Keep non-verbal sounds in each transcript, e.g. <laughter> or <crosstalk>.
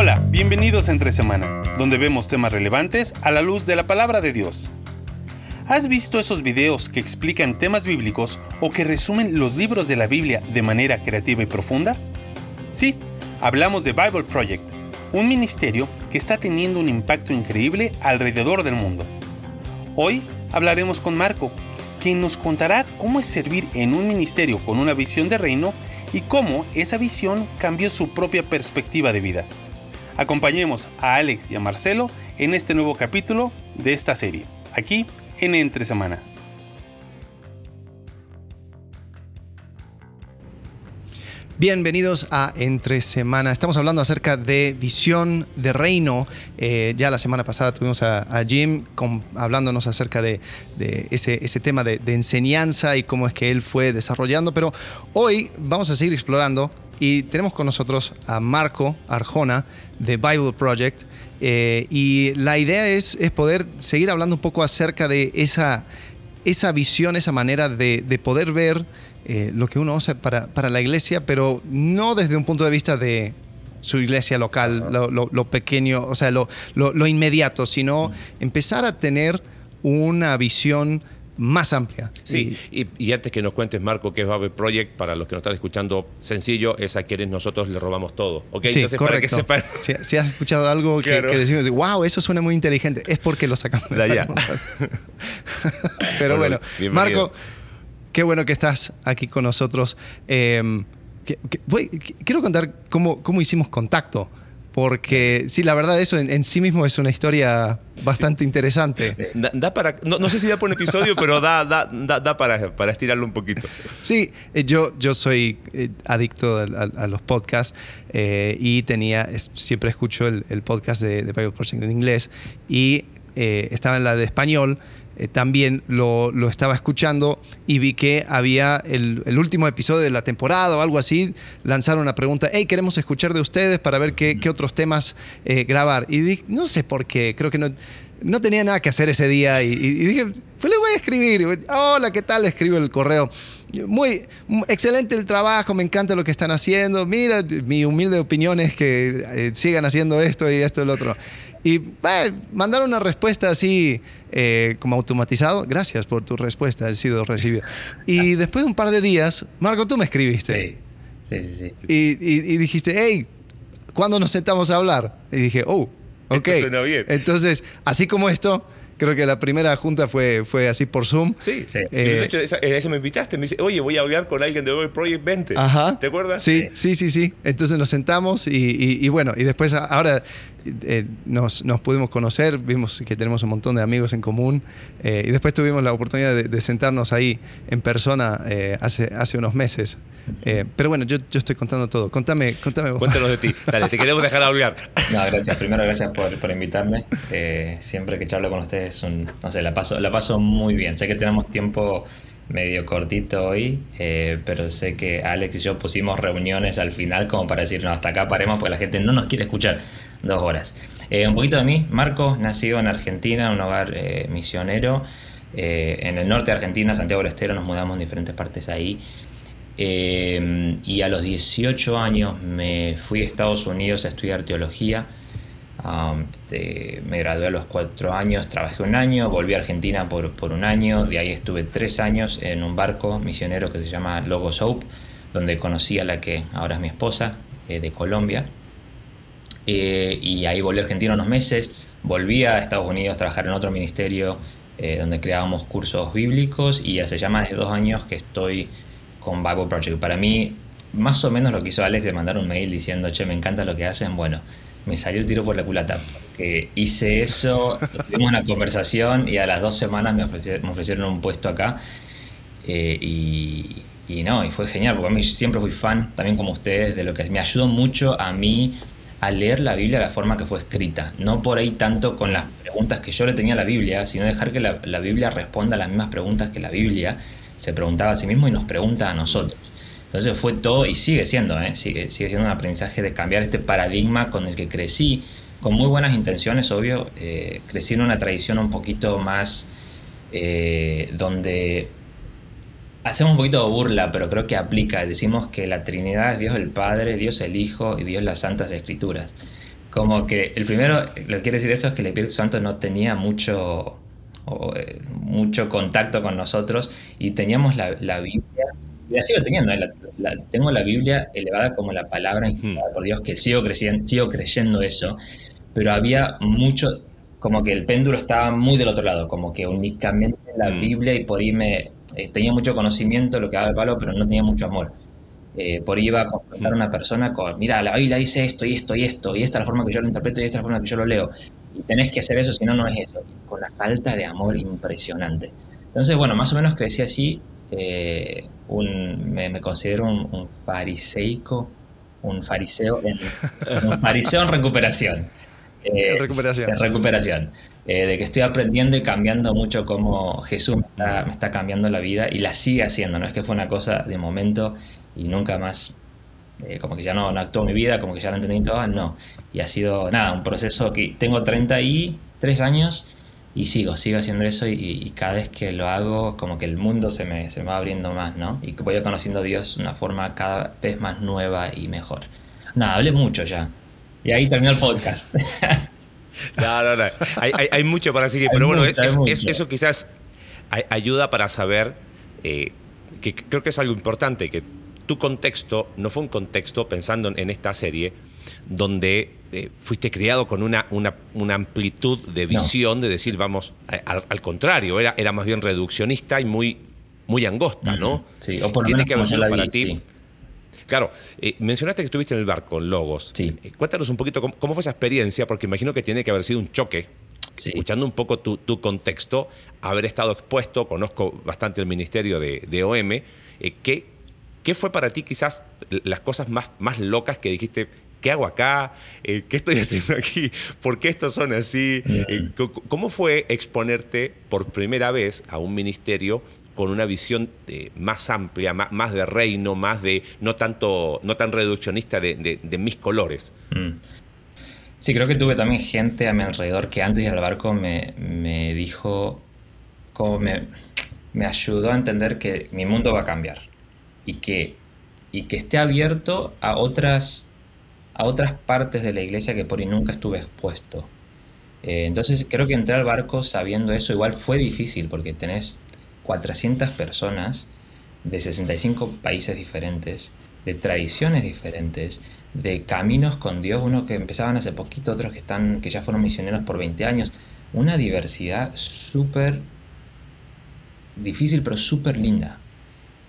Hola, bienvenidos a Entre Semana, donde vemos temas relevantes a la luz de la palabra de Dios. ¿Has visto esos videos que explican temas bíblicos o que resumen los libros de la Biblia de manera creativa y profunda? Sí, hablamos de Bible Project, un ministerio que está teniendo un impacto increíble alrededor del mundo. Hoy hablaremos con Marco, quien nos contará cómo es servir en un ministerio con una visión de reino y cómo esa visión cambió su propia perspectiva de vida. Acompañemos a Alex y a Marcelo en este nuevo capítulo de esta serie, aquí en Entre Semana. Bienvenidos a Entre Semana. Estamos hablando acerca de visión de reino. Eh, ya la semana pasada tuvimos a, Jim hablándonos acerca de, ese, ese, tema de, enseñanza y cómo es que él fue desarrollando. Pero hoy vamos a seguir explorando y tenemos con nosotros a Marco Arjona de Bible Project. Eh, y la idea es, es, poder seguir hablando un poco acerca de esa, esa visión, esa manera de, de poder ver eh, lo que uno usa para, para, la iglesia, pero no desde un punto de vista de su iglesia local, lo, pequeño, o sea, lo, lo, inmediato, sino empezar a tener una visión más amplia. Sí, y, antes que nos cuentes, Marco, qué es Bible Project, para los que nos están escuchando, sencillo, es a quienes nosotros le robamos todo. ¿okay? Sí, correcto. Para que <laughs> si, si, has escuchado algo que, decimos, wow, eso suena muy inteligente, es porque lo sacamos de allá. <laughs> Pero bueno, Marco, qué bueno que estás aquí con nosotros. Em, quiero contar cómo, cómo hicimos contacto porque sí, la verdad eso en, sí mismo es una historia bastante interesante. Da, para, no, sé si da por un episodio, pero da, da, da, para, para, estirarlo un poquito. Sí, eh, yo, yo soy eh, adicto a, los podcasts eh, y tenía, siempre escucho el, podcast de, de Bible Project en inglés y estaba en la de español eh, también lo, estaba escuchando y vi que había el, último episodio de la temporada o algo así, lanzaron una pregunta, hey, queremos escuchar de ustedes para ver qué, otros temas eh, grabar. Y dije, no sé por qué, creo que no, no tenía nada que hacer ese día y, dije, pues le voy a escribir. Hola, ¿qué tal? Escribo el correo. Muy excelente el trabajo, me encanta lo que están haciendo. Mira, mi humilde opinión es que eh, sigan haciendo esto y esto y lo otro. Y mandaron una respuesta así eh, como automatizado. Gracias por tu respuesta, ha sido recibido. Y <laughs> después de un par de días, Marco, tú me escribiste. Sí, sí, sí. Y, y, dijiste, hey, ¿cuándo nos sentamos a hablar? Y dije, oh, ok. suena bien. Entonces, así como esto, creo que la primera junta fue, fue así por Zoom. Sí, sí. Eh, de hecho, esa, me invitaste. Me dice, oye, voy a hablar con alguien de Google Project 20. Ajá. ¿Te acuerdas? Sí, sí, sí, sí. Entonces nos sentamos y, y bueno, y después ahora eh, nos, nos, pudimos conocer, vimos que tenemos un montón de amigos en común eh, y después tuvimos la oportunidad de, sentarnos ahí en persona eh, hace, hace unos meses. pero bueno, yo, yo, estoy contando todo. Contame, contame vos. Cuéntanos de ti. <laughs> Dale, te queremos dejar hablar. No, gracias. Primero, gracias por, por invitarme. siempre que charlo con ustedes, un, no sé, la paso, la paso muy bien. Sé que tenemos tiempo medio cortito hoy, pero sé que Alex y yo pusimos reuniones al final como para decir, no, hasta acá paremos porque la gente no nos quiere escuchar dos horas. Eh, un poquito de mí, Marcos, nacido en Argentina, en un hogar eh, misionero. Eh, en el norte de Argentina, Santiago del Estero, nos mudamos en diferentes partes ahí. y a los 18 años me fui a Estados Unidos a estudiar teología. Me gradué a los 4 años, trabajé un año, volví a Argentina por, por, un año, de ahí estuve 3 años en un barco misionero que se llama Logos Hope, donde conocí a la que ahora es mi esposa, de Colombia. Eh, y ahí volví a Argentina unos meses, volví a Estados Unidos a trabajar en otro ministerio eh, donde creábamos cursos bíblicos y hace ya más de dos años que estoy con Bible Project. Para mí, más o menos lo que hizo Alex de mandar un mail diciendo, che, me encanta lo que hacen, bueno, me salió el tiro por la culata. Que hice eso, tuvimos una conversación y a las dos semanas me ofrecieron, un puesto acá. Eh, y, no, y fue genial, porque a mí siempre fui fan, también como ustedes, de lo que me ayudó mucho a mí a leer la Biblia de la forma que fue escrita, no por ahí tanto con las preguntas que yo le tenía a la Biblia, sino dejar que la, Biblia responda a las mismas preguntas que la Biblia se preguntaba a sí mismo y nos pregunta a nosotros. Entonces fue todo y sigue siendo, ¿eh? sigue, siendo un aprendizaje de cambiar este paradigma con el que crecí, con muy buenas intenciones, obvio, eh, crecí en una tradición un poquito más eh, donde hacemos un poquito de burla, pero creo que aplica. Decimos que la Trinidad es Dios el Padre, Dios el Hijo y Dios las Santas Escrituras. como que el primero, lo que quiere decir eso es que el Espíritu Santo no tenía mucho, eh, mucho contacto con nosotros y teníamos la, Biblia, la sigo teniendo, ¿eh? tengo la Biblia elevada como la palabra inspirada por Dios, que sigo, creciendo, sigo creyendo eso, pero había mucho, como que el péndulo estaba muy del otro lado, como que únicamente la mm. Biblia y por ahí me eh, tenía mucho conocimiento de lo que daba el palo, pero no tenía mucho amor. Eh, por ahí iba a confrontar a una persona con, mira, la Biblia dice esto y esto y esto, y esta es la forma que yo lo interpreto y esta es la forma que yo lo leo. Y tenés que hacer eso, si no, no es eso. Con la falta de amor impresionante. Entonces, bueno, más o menos crecí así. Eh, un, me, considero un, fariseico, un fariseo en, un fariseo en recuperación. <laughs> Eh, recuperación. recuperación. Eh, de que estoy aprendiendo y cambiando mucho como Jesús me está, me está, cambiando la vida y la sigue haciendo. No es que fue una cosa de momento y nunca más, eh, como que ya no, no actuó mi vida, como que ya lo entendí todo, no. Y ha sido, nada, un proceso que tengo 33 años y sigo, sigo haciendo eso y, cada vez que lo hago, como que el mundo se me, se me va abriendo más, ¿no? Y que voy conociendo a Dios de una forma cada vez más nueva y mejor. Nada, hablé mucho ya. Y ahí terminó el podcast. <laughs> No, no, no. Hay, hay, mucho para seguir, pero bueno, eso quizás ayuda para saber eh, que creo que es algo importante, que tu contexto no fue un contexto, pensando en esta serie, donde eh, fuiste criado con una, una, una, amplitud de visión de decir, vamos, al, contrario, era, era más bien reduccionista y muy, muy angosta, ¿no? Sí, o por Tiene que haber sido para ti. Claro, eh, mencionaste que estuviste en el barco, en Logos. Sí. Eh, cuéntanos un poquito cómo, fue esa experiencia, porque imagino que tiene que haber sido un choque. Escuchando un poco tu, tu, contexto, haber estado expuesto, conozco bastante el ministerio de, de OM, ¿qué, ¿Qué fue para ti quizás las cosas más, más locas que dijiste, ¿qué hago acá? Eh, ¿Qué estoy <laughs> haciendo aquí? ¿Por qué estos son así? Eh, ¿Cómo fue exponerte por primera vez a un ministerio con una visión más amplia, más, de reino, más de no tanto, no tan reduccionista de, mis colores? Mm. Sí, creo que tuve también gente a mi alrededor que antes del barco me, me dijo, como me, me ayudó a entender que mi mundo va a cambiar y que, y que esté abierto a otras, a otras partes de la iglesia que por ahí nunca estuve expuesto. Eh, entonces creo que entrar al barco sabiendo eso igual fue difícil porque tenés 400 personas de 65 países diferentes, de tradiciones diferentes, de caminos con Dios, unos que empezaban hace poquito, otros que, están, que ya fueron misioneros por 20 años, una diversidad súper difícil pero súper linda.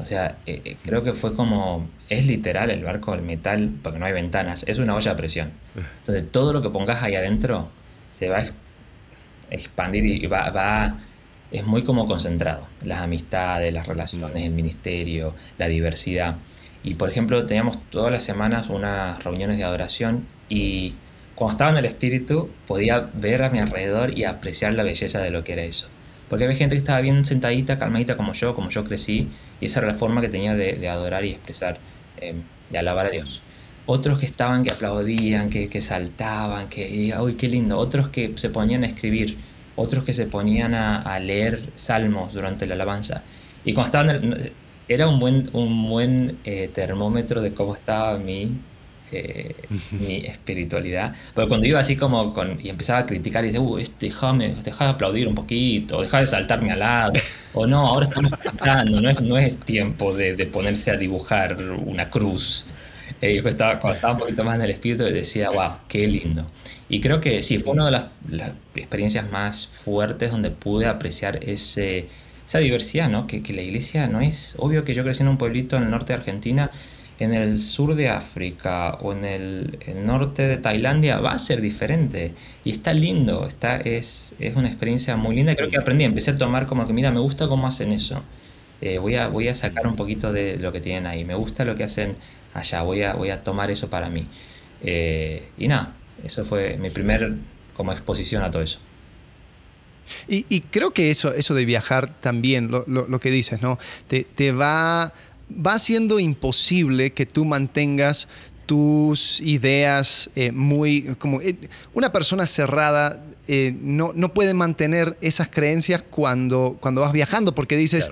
O sea, eh, eh, creo que fue como, es literal el barco, el metal, porque no hay ventanas, es una olla a presión. Entonces todo lo que pongas ahí adentro se va a expandir y va, va es muy como concentrado. Las amistades, las relaciones, el ministerio, la diversidad. Y por ejemplo, teníamos todas las semanas unas reuniones de adoración y cuando estaba en el espíritu podía ver a mi alrededor y apreciar la belleza de lo que era eso. Porque había gente que estaba bien sentadita, calmadita como yo, como yo crecí, y esa era la forma que tenía de, adorar y expresar, em, de alabar a Dios. Otros que estaban, que aplaudían, que, saltaban, que, uy, qué lindo. Otros que se ponían a escribir, otros que se ponían a, leer salmos durante la alabanza. Y cuando estaban, era un buen, un buen eh, termómetro de cómo estaba mi eh, mi espiritualidad. Pero cuando iba así como con, y empezaba a criticar y decía, uh, este, déjame, de aplaudir un poquito, o de saltarme al lado, o no, ahora estamos cantando, no es, no es tiempo de, ponerse a dibujar una cruz. Eh, yo estaba, cuando estaba un poquito más en el espíritu decía, wow, qué lindo. Y creo que sí, fue una de las, las experiencias más fuertes donde pude apreciar ese, esa diversidad, ¿no? Que, que la iglesia no es, obvio que yo crecí en un pueblito en el norte de Argentina, en el sur de África o en el, norte de Tailandia va a ser diferente. Y está lindo, es, es una experiencia muy linda. Creo que aprendí, empecé a tomar como que, mira, me gusta cómo hacen eso. Eh, voy, a, voy a sacar un poquito de lo que tienen ahí. Me gusta lo que hacen allá, voy a, voy a tomar eso para mí. Eh, y nada, eso fue mi primer como exposición a todo eso. Y, creo que eso, eso de viajar también, lo, lo, que dices, ¿no? Te, te va va siendo imposible que tú mantengas tus ideas eh, muy... como eh, Una persona cerrada eh, no, no, puede mantener esas creencias cuando, cuando vas viajando, porque dices...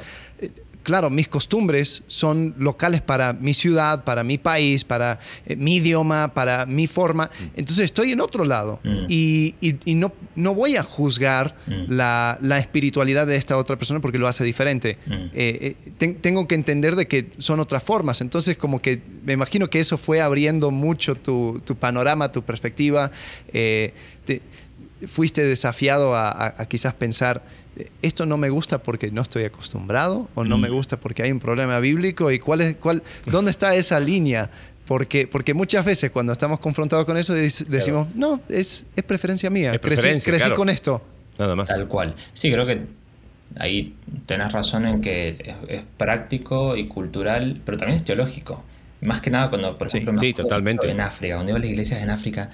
mis costumbres son locales para mi ciudad, para mi país, para eh, mi idioma, para mi forma. Mm. Entonces estoy en otro lado mm. y, no, no voy a juzgar mm. la, espiritualidad de esta otra persona porque lo hace diferente. Eh, eh, tengo que entender de que son otras formas. Entonces como que me imagino que eso fue abriendo mucho tu, panorama, tu perspectiva. Fuiste desafiado a quizás pensar esto no me gusta porque no estoy acostumbrado o no me mm. gusta porque hay un problema bíblico y cuál es, cuál, dónde está esa línea. Porque, porque muchas veces cuando estamos confrontados con eso decimos, no, es, es preferencia mía, crecí, con esto. Nada más. Tal cual. Sí, creo que ahí tenés razón en que es, práctico y cultural, pero también es teológico. Más que nada cuando, por ejemplo, totalmente. en África, cuando iba a las iglesias en África,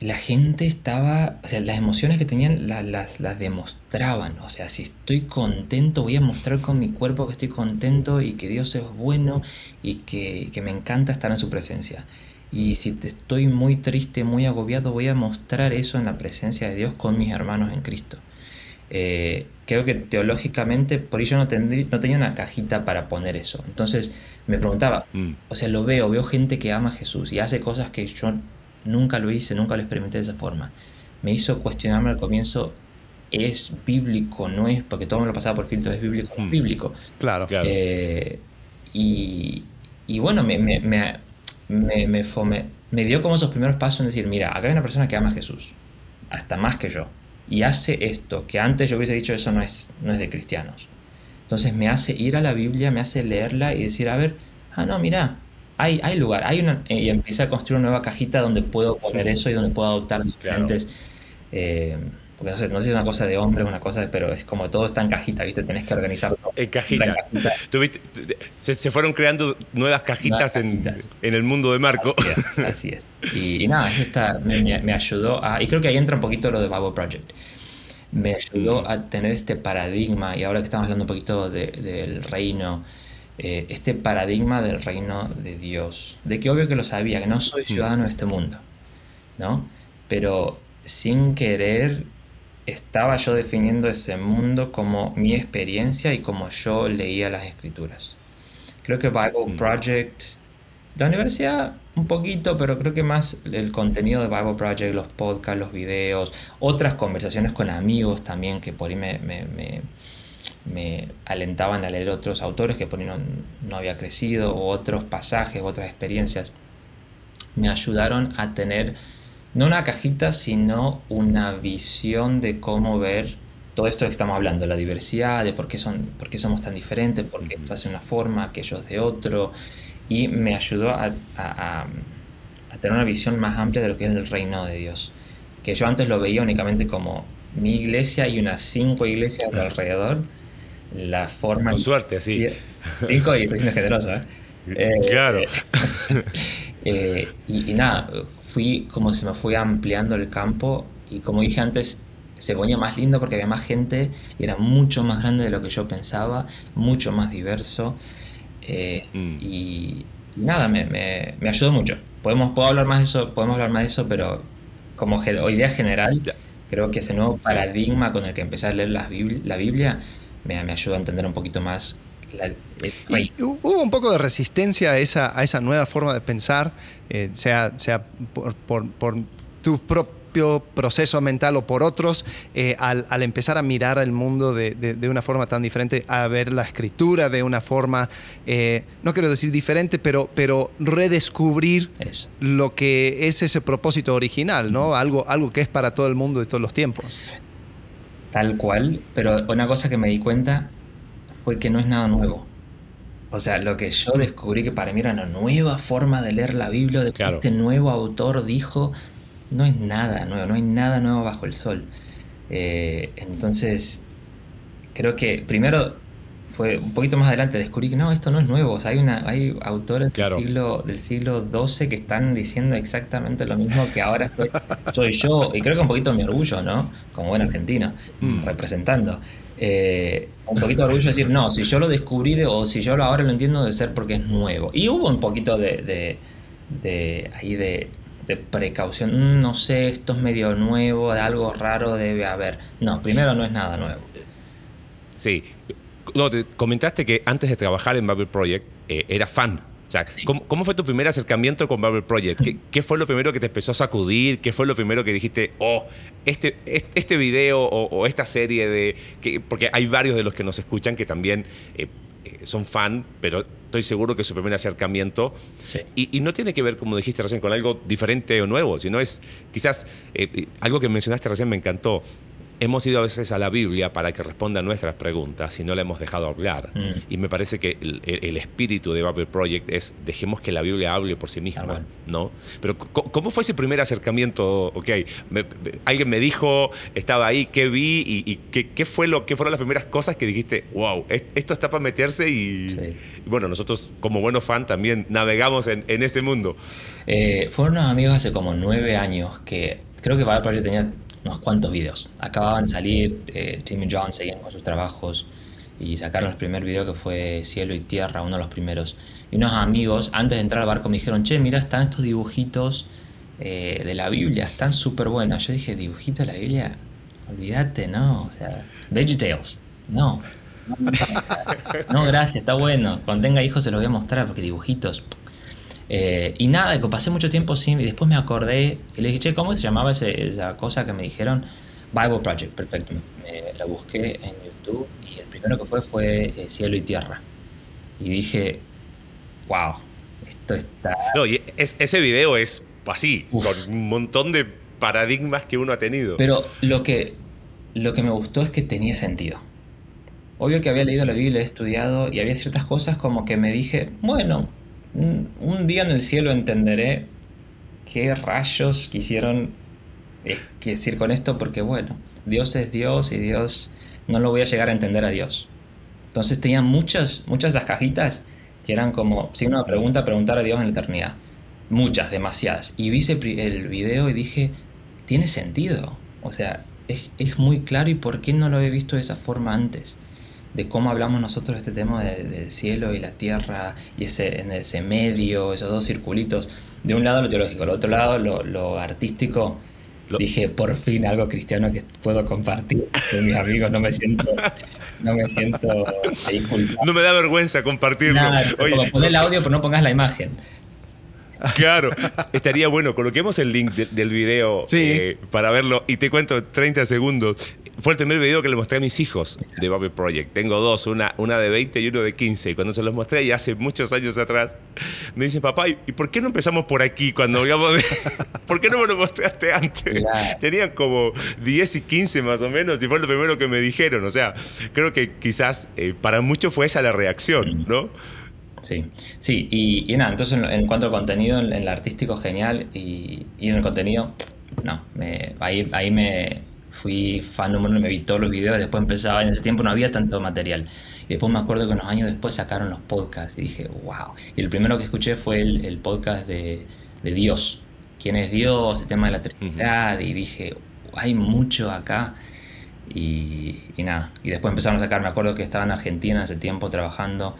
la gente estaba, o sea, las emociones que tenían las, las, demostraban. O sea, si estoy contento, voy a mostrar con mi cuerpo que estoy contento y que Dios es bueno y que, me encanta estar en su presencia. Y si te estoy muy triste, muy agobiado, voy a mostrar eso en la presencia de Dios con mis hermanos en Cristo. Eh, creo que teológicamente, por ello no, no tenía una cajita para poner eso. Entonces me preguntaba, mm. o sea, lo veo, veo gente que ama a Jesús y hace cosas que yo Nunca lo hice, nunca lo experimenté de esa forma. Me hizo cuestionarme al comienzo, ¿es bíblico? ¿No es? Porque todo me lo pasaba por filtro, ¿es bíblico? ¿Es hmm. bíblico? Claro, claro. Eh, y, y, bueno, me, me, me, me, me dio como esos primeros pasos en decir, mira, acá hay una persona que ama a Jesús, hasta más que yo, y hace esto, que antes yo hubiese dicho eso no es, no es de cristianos. Entonces me hace ir a la Biblia, me hace leerla y decir, a ver, ah, no, mira, hay, lugar, hay una, eh, y empieza a construir una nueva cajita donde puedo poner eso y donde puedo adoptar diferentes. Eh, porque no sé, no sé si es una cosa de hombre, una cosa de, pero es como todo está en cajita, ¿viste? Tenés que organizarlo. En cajita. Se, fueron creando nuevas cajitas en, el mundo de Marco. Así es. Y, nada, eso está, me, ayudó a. Y creo que ahí entra un poquito lo de Bible Project. Me ayudó mm. a tener este paradigma, y ahora que estamos hablando un poquito del reino eh, este paradigma del reino de Dios. De que obvio que lo sabía, que no soy ciudadano de este mundo, ¿no? Pero sin querer estaba yo definiendo ese mundo como mi experiencia y como yo leía las escrituras. Creo que Bible Project, la universidad un poquito, pero creo que más el contenido de Bible Project, los podcasts, los videos, otras conversaciones con amigos también que por ahí me me alentaban a leer otros autores que por ahí no, había crecido, o otros pasajes, otras experiencias. Me ayudaron a tener no una cajita, sino una visión de cómo ver todo esto que estamos hablando, la diversidad, de por qué, son, por qué somos tan diferentes, por qué esto hace una forma, aquellos de otro, y me ayudó a, a, tener una visión más amplia de lo que es el reino de Dios, que yo antes lo veía únicamente como mi iglesia y unas cinco iglesias alrededor, la forma... Con suerte, sí. Cinco y estoy siendo generoso, ¿eh? <laughs> eh claro. Eh, <laughs> y, nada, fui como se me fue ampliando el campo y como dije antes, se ponía más lindo porque había más gente y era mucho más grande de lo que yo pensaba, mucho más diverso. Eh, mm. y, nada, me, me, me, ayudó mucho. Podemos, puedo hablar más de eso, podemos hablar más de eso, pero como idea general, creo que ese nuevo paradigma con el que empecé a leer la Biblia me, me ayuda a entender un poquito más la, hubo un poco de resistencia a esa, a esa nueva forma de pensar, eh, sea, sea por, por, por tu propio proceso mental o por otros, eh, al, al, empezar a mirar el mundo de, de, una forma tan diferente, a ver la escritura de una forma, eh, no quiero decir diferente, pero, pero redescubrir lo que es ese propósito original, ¿no? Algo, algo que es para todo el mundo de todos los tiempos tal cual, pero una cosa que me di cuenta fue que no es nada nuevo. O sea, lo que yo descubrí que para mí era una nueva forma de leer la Biblia, de que este nuevo autor dijo, no es nada nuevo, no hay nada nuevo bajo el sol. Eh, entonces, creo que primero un poquito más adelante descubrí que no, esto no es nuevo. hay, una, hay autores del, siglo, del siglo XII que están diciendo exactamente lo mismo que ahora estoy, <laughs> soy yo. Y creo que un poquito mi orgullo, ¿no? Como buen argentino, mm. representando. Eh, un poquito de orgullo decir, no, si yo lo descubrí o si yo ahora lo entiendo, debe ser porque es nuevo. Y hubo un poquito de, de, ahí de, de precaución. Mm, no sé, esto es medio nuevo, de algo raro debe haber. No, primero no es nada nuevo. Sí, no, te comentaste que antes de trabajar en Bible Project eh, era fan. O sea, ¿cómo, cómo, fue tu primer acercamiento con Bible Project? ¿Qué, <laughs> ¿Qué, fue lo primero que te empezó a sacudir? ¿Qué fue lo primero que dijiste, oh, este, este video o, o esta serie de... Que, porque hay varios de los que nos escuchan que también eh, son fan, pero estoy seguro que su primer acercamiento. Sí. Y, y, no tiene que ver, como dijiste recién, con algo diferente o nuevo, sino es quizás eh, algo que mencionaste recién me encantó hemos ido a veces a la Biblia para que responda a nuestras preguntas y no la hemos dejado hablar. Mm. Y me parece que el, el, espíritu de Bible Project es dejemos que la Biblia hable por sí misma. ¿no? Pero ¿cómo fue ese primer acercamiento? Ok, me, alguien me dijo, estaba ahí, ¿qué vi? ¿Y, y qué, qué, fue lo, qué fueron las primeras cosas que dijiste, wow, esto está para meterse? Y, sí. y bueno, nosotros como buenos fan también navegamos en, en ese mundo. Eh, fueron unos amigos hace como nueve años que creo que Bible Project tenía unos cuantos videos. Acababan de salir, eh, Tim y John seguían con sus trabajos y sacaron el primer video que fue Cielo y Tierra, uno de los primeros. Y unos amigos, antes de entrar al barco, me dijeron, che, mira, están estos dibujitos eh, de la Biblia, están súper buenos. Yo dije, dibujitos de la Biblia, olvídate, no, o sea, VeggieTales, no. No, <laughs> no, gracias, está bueno. Cuando tenga hijos se los voy a mostrar porque dibujitos, eh, y nada, pasé mucho tiempo sin. Y después me acordé y le dije, che, ¿cómo se llamaba ese, esa cosa que me dijeron? Bible Project, perfecto. Me, la busqué en YouTube y el primero que fue fue eh, Cielo y Tierra. Y dije, wow, esto está. No, y es, ese video es así, Uf. con un montón de paradigmas que uno ha tenido. Pero lo que, lo que me gustó es que tenía sentido. Obvio que había leído la Biblia, he estudiado y había ciertas cosas como que me dije, bueno, un, día en el cielo entenderé qué rayos quisieron decir con esto, porque bueno, Dios es Dios y Dios no lo voy a llegar a entender a Dios. Entonces tenía muchas, muchas de esas cajitas que eran como, si una pregunta, preguntar a Dios en la eternidad. Muchas, demasiadas. Y vi el video y dije, tiene sentido. O sea, es, es muy claro y por qué no lo había visto de esa forma antes de cómo hablamos nosotros de este tema del de cielo y la tierra y ese, en ese medio, esos dos circulitos. De un lado lo teológico, del otro lado lo, lo artístico. Lo... Dije, por fin algo cristiano que puedo compartir con mis amigos. No me siento, no me siento ahí No me da vergüenza compartirlo. Nada, Oye. Pon el audio, pero no pongas la imagen. Claro, estaría bueno. Coloquemos el link de, del video sí. eh, para verlo. Y te cuento 30 segundos. Fue el primer video que le mostré a mis hijos de Bible Project. Tengo dos, una, una de 20 y uno de 15. Y cuando se los mostré, y hace muchos años atrás, me dicen, papá, ¿y por qué no empezamos por aquí? Cuando digamos, de... <laughs> ¿por qué no me lo mostraste antes? Claro. Tenían como 10 y 15 más o menos, y fue lo primero que me dijeron. O sea, creo que quizás eh, para muchos fue esa la reacción, ¿no? Sí, sí, y, y nada, entonces en, en, cuanto a contenido, en, en el artístico genial y, y, en el contenido, no, me, ahí, ahí me fui fan número uno, me vi todos los videos, después empezaba, en ese tiempo no había tanto material. Y después me acuerdo que unos años después sacaron los podcasts y dije, wow. Y el primero que escuché fue el, el podcast de, de, Dios, quién es Dios, el tema de la Trinidad, uh -huh. y dije, hay mucho acá. Y, y, nada, y después empezaron a sacar, me acuerdo que estaba en Argentina hace tiempo trabajando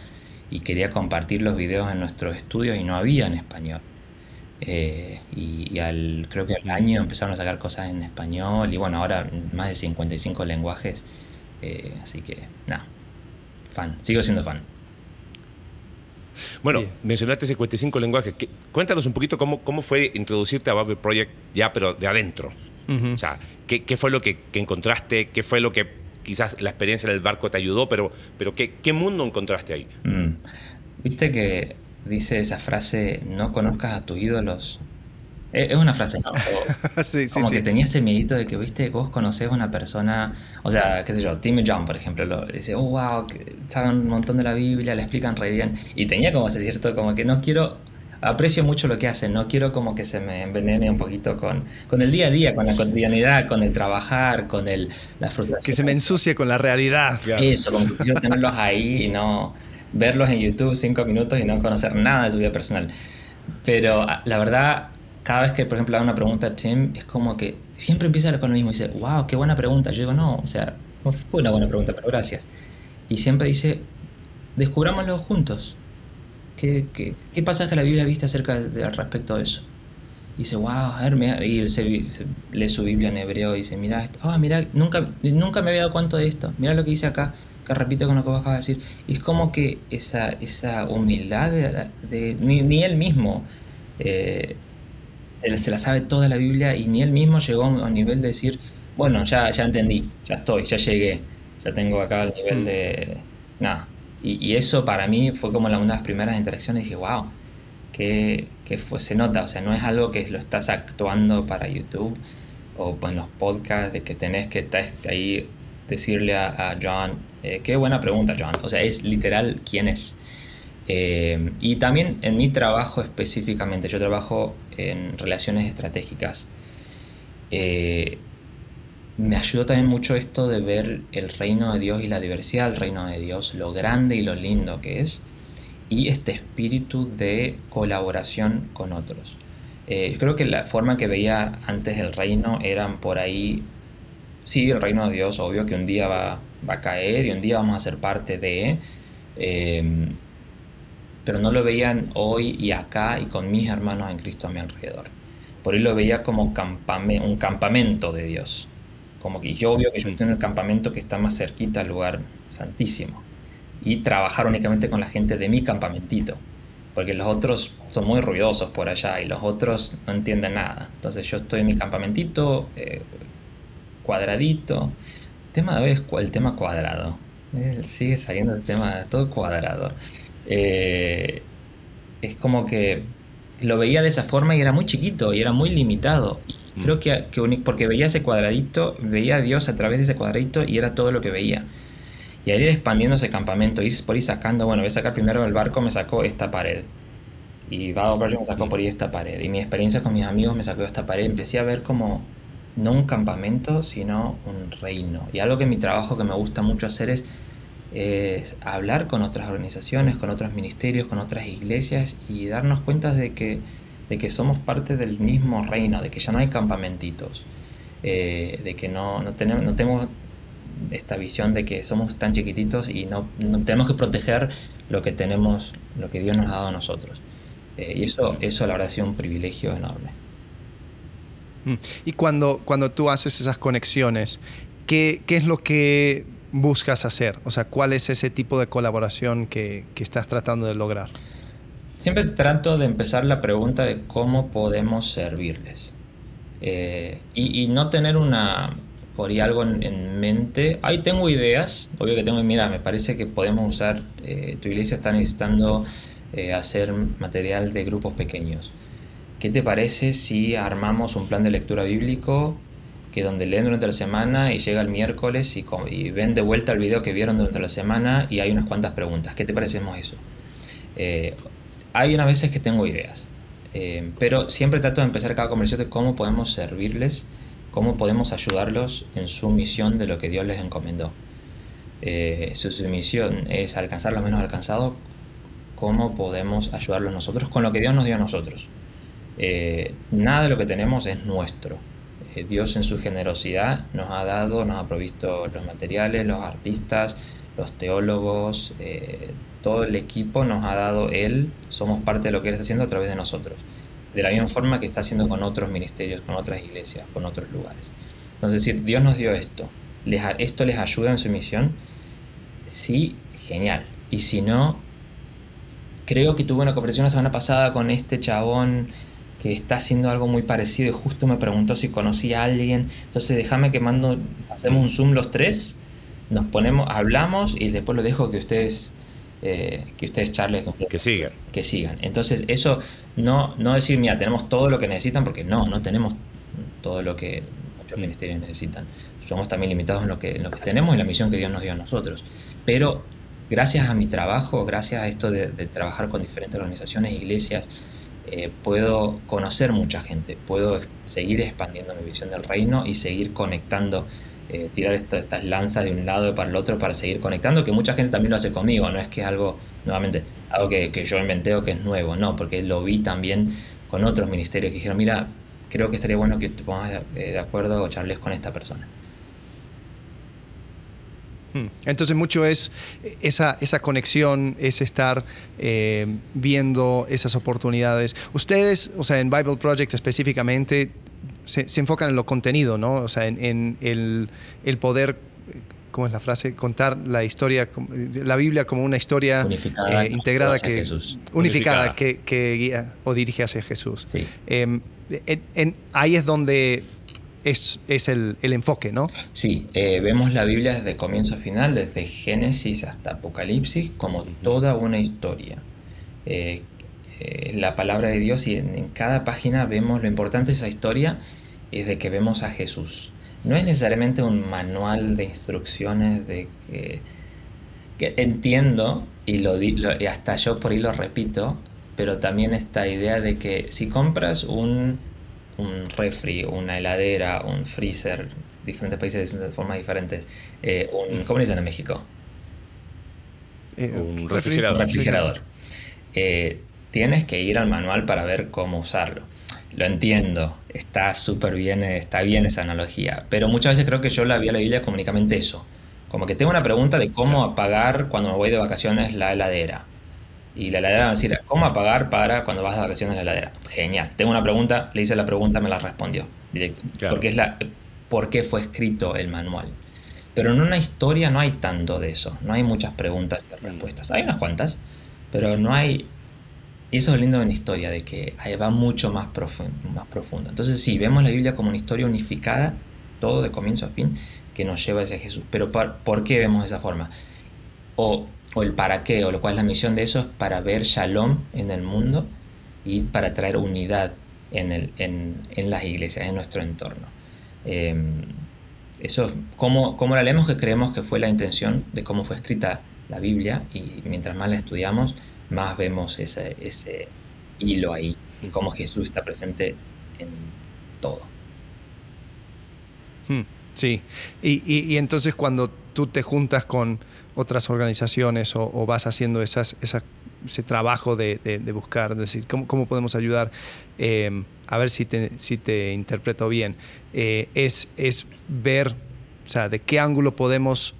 y quería compartir los videos en nuestros estudios y no había en español. Eh, y, y, al, creo que al año empezaron a sacar cosas en español y bueno, ahora más de 55 lenguajes. Eh, así que, nada, fan, sigo siendo fan. Bueno, Bien. mencionaste 55 lenguajes. Cuéntanos un poquito cómo, cómo fue introducirte a Bible Project ya, pero de adentro. Uh -huh. O sea, ¿qué, ¿qué, fue lo que, que encontraste? ¿Qué fue lo que quizás la experiencia del barco te ayudó, pero, pero ¿qué, qué mundo encontraste ahí? Mm. Viste que dice esa frase, no conozcas a tus ídolos. Es una frase, ¿no? <laughs> sí, sí, como sí. que tenía ese miedito de que, viste, vos conocés a una persona, o sea, qué sé yo, Timmy John, por ejemplo, lo, dice, oh, wow, saben un montón de la Biblia, le explican re bien. Y tenía como ese cierto, como que no quiero, aprecio mucho lo que hacen, no quiero como que se me envenene un poquito con, con el día a día, con la cotidianidad, con el trabajar, con el, la frustración. Que se me ensucie con la realidad. Eso, como que quiero tenerlos ahí y no verlos en YouTube cinco minutos y no conocer nada de su vida personal. Pero la verdad, cada vez que, por ejemplo, hago una pregunta a Tim, es como que siempre empieza con lo mismo y dice, wow, qué buena pregunta. Yo digo, no, o sea, no fue una buena pregunta, pero gracias. Y siempre dice, descubrámoslo juntos. ¿Qué, qué, qué pasaje la Biblia viste acerca de, al respecto de eso? Y dice, wow, a ver, mira, y él se, lee su Biblia en hebreo y dice, mira, oh, mira, nunca, nunca me había dado cuenta de esto, mira lo que dice acá. que repite con lo que vos acabas de decir. Y es como que esa, esa humildad de, ni, él mismo eh, se la sabe toda la Biblia y ni él mismo llegó a un nivel de decir, bueno, ya, ya entendí, ya estoy, ya llegué, ya tengo acá el nivel mm. de... Nada. Y, eso para mí fue como una de las primeras interacciones. Dije, wow, que, fue, se nota, o sea, no es algo que lo estás actuando para YouTube o en los podcasts de que tenés que estar ahí decirle a, John, eh, qué buena pregunta John, o sea, es literal quién es. Eh, y también en mi trabajo específicamente, yo trabajo en relaciones estratégicas. Eh, me ayudó también mucho esto de ver el reino de Dios y la diversidad del reino de Dios, lo grande y lo lindo que es, y este espíritu de colaboración con otros. Eh, creo que la forma que veía antes el reino eran por ahí, sí, el reino de Dios, obvio que un día va, a caer y un día vamos a ser parte de, em, pero no lo veían hoy y acá y con mis hermanos en Cristo a mi alrededor. Por ahí lo veía como un campamento de Dios. Como que yo obvio que yo estoy en el campamento que está más cerquita al lugar santísimo. Y trabajar únicamente con la gente de mi campamentito porque los otros son muy ruidosos por allá y los otros no entienden nada. Entonces yo estoy en mi campamentito, eh, cuadradito. El tema de hoy es el tema cuadrado. Eh, sigue saliendo el tema todo cuadrado. Eh, es como que lo veía de esa forma y era muy chiquito y era muy limitado. Creo que, que porque veía ese cuadradito, veía a Dios a través de ese cuadradito y era todo lo que veía. Y al ir expandiendo ese campamento, ir por ir sacando, bueno, voy a sacar primero el barco, me sacó esta pared. Y va me sacó por ahí esta pared. Y mi experiencia con mis amigos me sacó esta pared. Empecé a ver como no un campamento, sino un reino. Y algo que mi trabajo que me gusta mucho hacer es, hablar con otras organizaciones, con otros ministerios, con otras iglesias y darnos cuenta de que, de que somos parte del mismo reino, de que ya no hay campamentitos, eh, de que no, no, tenemos, no tenemos esta visión de que somos tan chiquititos y no, tenemos que proteger lo que tenemos, lo que Dios nos ha dado a nosotros. Eh, y eso, eso la verdad ha sido un privilegio enorme. Mm. Y cuando, cuando tú haces esas conexiones, ¿qué, ¿qué, es lo que buscas hacer? O sea, ¿cuál es ese tipo de colaboración que, que estás tratando de lograr? Siempre trato de empezar la pregunta de cómo podemos servirles. Eh, y, y, no tener una, por ahí algo en, mente. Ahí tengo ideas, obvio que tengo, mira, me parece que podemos usar, eh, tu iglesia está necesitando eh, hacer material de grupos pequeños. ¿Qué te parece si armamos un plan de lectura bíblico que donde leen durante la semana y llega el miércoles y, ven de vuelta el video que vieron durante la semana y hay unas cuantas preguntas? ¿Qué te parecemos eso? Eh, hay unas veces que tengo ideas, pero siempre trato de empezar cada conversación de cómo podemos servirles cómo podemos ayudarlos en su misión de lo que Dios les encomendó. Eh, su, misión es alcanzar lo menos alcanzado, cómo podemos ayudarlos nosotros con lo que Dios nos dio a nosotros. Eh, nada de lo que tenemos es nuestro. Eh, Dios en su generosidad nos ha dado, nos ha provisto los materiales, los artistas, los teólogos, todo el equipo nos ha dado Él, somos parte de lo que Él está haciendo a través de nosotros de la misma forma que está haciendo con otros ministerios, con otras iglesias, con otros lugares. Entonces, decir, Dios nos dio esto, esto les ayuda en su misión, sí, genial. Y si no, creo que tuve una conversación la semana pasada con este chabón que está haciendo algo muy parecido y justo me preguntó si conocía a alguien. Entonces, déjame que mando, hacemos un Zoom los tres, nos ponemos, hablamos y después lo dejo que ustedes eh, que ustedes charlen que sigan que sigan entonces eso no, no decir, mira, tenemos todo lo que necesitan, porque no, no tenemos todo lo que muchos ministerios necesitan. Somos también limitados en lo, que, lo que tenemos y la misión que Dios nos dio a nosotros. Pero gracias a mi trabajo, gracias a esto de, trabajar con diferentes organizaciones, iglesias, eh, puedo conocer mucha gente, puedo seguir expandiendo mi visión del reino y seguir conectando, eh, tirar estas lanzas de un lado para el otro para seguir conectando, que mucha gente también lo hace conmigo, no es que algo nuevamente, algo que, yo inventé o que es nuevo, no, porque lo vi también con otros ministerios que dijeron, mira, creo que estaría bueno que te pongas de, acuerdo o charles con esta persona. Hmm. Entonces mucho es esa, esa conexión, es estar eh, viendo esas oportunidades. Ustedes, o sea, en Bible Project específicamente, se, enfocan en lo contenido, ¿no? O sea, en, el, el, poder ¿cómo es la frase? Contar la historia, la Biblia como una historia unificada, eh, integrada que Jesús. unificada, Que, que, guía o dirige hacia Jesús. Sí. Eh, en, ahí es donde es, es el, el, enfoque, ¿no? Sí, eh, vemos la Biblia desde comienzo a final, desde Génesis hasta Apocalipsis, como toda una historia. Eh, eh, la palabra de Dios y en, en, cada página vemos lo importante de esa historia es de que vemos a Jesús. No es necesariamente un manual de instrucciones de que, que entiendo y, lo, lo, y hasta yo por ahí lo repito, pero también esta idea de que si compras un un refri, una heladera, un freezer, diferentes países de formas diferentes. Eh, un, ¿Cómo dicen en México? Eh, un refrigerador. Refrigerador. Eh, tienes que ir al manual para ver cómo usarlo. Lo entiendo, está súper bien, está bien esa analogía, pero muchas veces creo que yo la vi a la Biblia como únicamente eso. Como que tengo una pregunta de cómo apagar cuando me voy de vacaciones la heladera y la heladera va a decir, ¿cómo apagar para cuando vas de vacaciones la heladera? Genial. Tengo una pregunta, le hice la pregunta, me la respondió. Directo. Claro. Porque es la, ¿Por qué fue escrito el manual? Pero en una historia no hay tanto de eso. No hay muchas preguntas y respuestas. Hay unas cuantas, pero no hay... Y eso es lindo de una historia, de que va mucho más, profundo, más profundo. Entonces sí, vemos la Biblia como una historia unificada, todo de comienzo a fin, que nos lleva hacia Jesús. Pero ¿por, ¿por qué vemos de esa forma? O o el para qué, o lo cual es la misión de eso, es para ver shalom en el mundo y para traer unidad en, el, en, en las iglesias, en nuestro entorno. Eh, eso, ¿cómo, ¿cómo, la leemos? Que creemos que fue la intención de cómo fue escrita la Biblia y mientras más la estudiamos, más vemos ese, ese hilo ahí y cómo Jesús está presente en todo. Hmm, sí, y, y, y entonces cuando tú te juntas con otras organizaciones o, o vas haciendo esas, esa, ese trabajo de, de, de, buscar, decir, ¿cómo, cómo podemos ayudar? Eh, a ver si te, si te interpreto bien. Eh, es, es ver, o sea, de qué ángulo podemos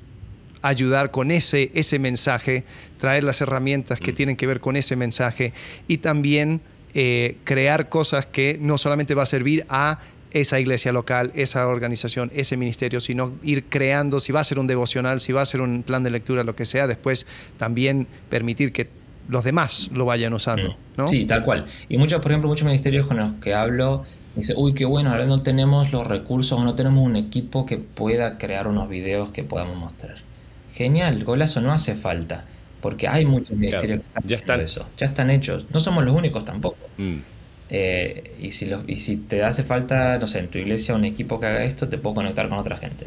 ayudar con ese, ese mensaje, traer las herramientas que mm. tienen que ver con ese mensaje y también eh, crear cosas que no solamente va a servir a esa iglesia local, esa organización, ese ministerio, sino ir creando, si va a ser un devocional, si va a ser un plan de lectura, lo que sea, después también permitir que los demás lo vayan usando. ¿no? Sí, tal cual. Y muchos, por ejemplo, muchos ministerios con los que hablo, dicen, uy, qué bueno, ahora no tenemos los recursos o no tenemos un equipo que pueda crear unos videos que podamos mostrar. Genial, golazo, no hace falta, porque hay muchos ministerios claro, que están ya están. eso, ya están hechos. No somos los únicos tampoco. Mm. Eh, y, si lo, y si te hace falta, no sé, en tu iglesia un equipo que haga esto, te puedo conectar con otra gente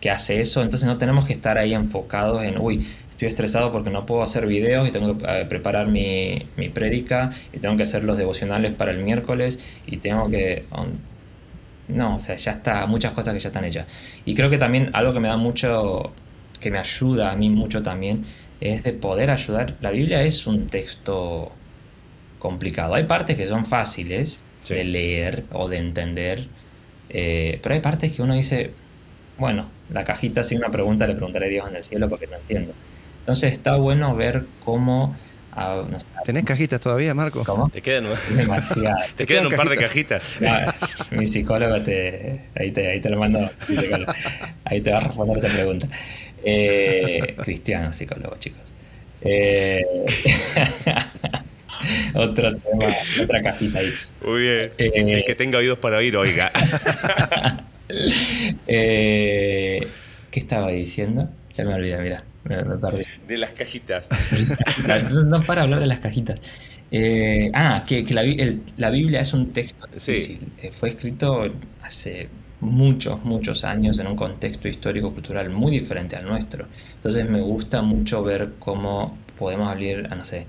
que hace eso. Entonces no tenemos que estar ahí enfocados en, uy, estoy estresado porque no puedo hacer videos y tengo que eh, preparar mi, mi prédica y tengo que hacer los devocionales para el miércoles y tengo que... No, o sea, ya está, muchas cosas que ya están hechas. Y creo que también algo que me da mucho, que me ayuda a mí mucho también, es de poder ayudar. La Biblia es un texto complicado. Hay partes que son fáciles sí. de leer o de entender, eh, pero hay partes que uno dice, bueno, la cajita sin una pregunta le preguntaré a Dios en el cielo porque no entiendo. Entonces está bueno ver cómo... Uh, no ¿Tenés cajitas todavía, Marco? ¿Cómo? Te quedan, Demasiado. <laughs> te, quedan un par de cajitas. No, mi psicólogo te ahí, te. ahí te lo mando. Ahí te va a responder esa pregunta. Eh, cristiano, psicólogo, chicos. Eh, <laughs> otro tema, otra cajita ahí. Muy bien. Eh, El que tenga oídos para oír, oiga. <laughs> eh, ¿Qué estaba diciendo? Ya me olvidé, mira, me, me perdí. De las cajitas. no, no para hablar de las cajitas. Eh, ah, que, que la, el, la, Biblia es un texto difícil. Sí. Fue escrito hace muchos, muchos años en un contexto histórico-cultural muy diferente al nuestro. Entonces me gusta mucho ver cómo podemos hablar, no sé,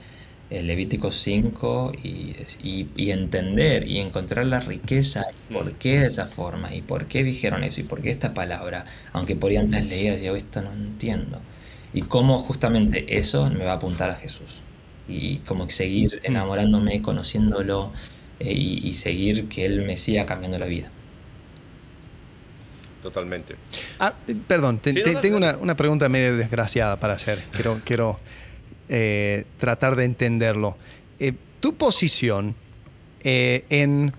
Levítico 5 y, y, y, entender y encontrar la riqueza y por qué de esa forma y por qué dijeron eso y por qué esta palabra, aunque por ahí antes leía decía, esto no entiendo. Y cómo justamente eso me va a apuntar a Jesús. Y como seguir enamorándome, conociéndolo eh, y, y, seguir que Él me siga cambiando la vida. Totalmente. Ah, perdón, te, sí, te, no, tengo no, una, una, pregunta medio desgraciada para hacer. <laughs> Quiero, quiero eh, tratar de entenderlo. Eh, tu posición eh, en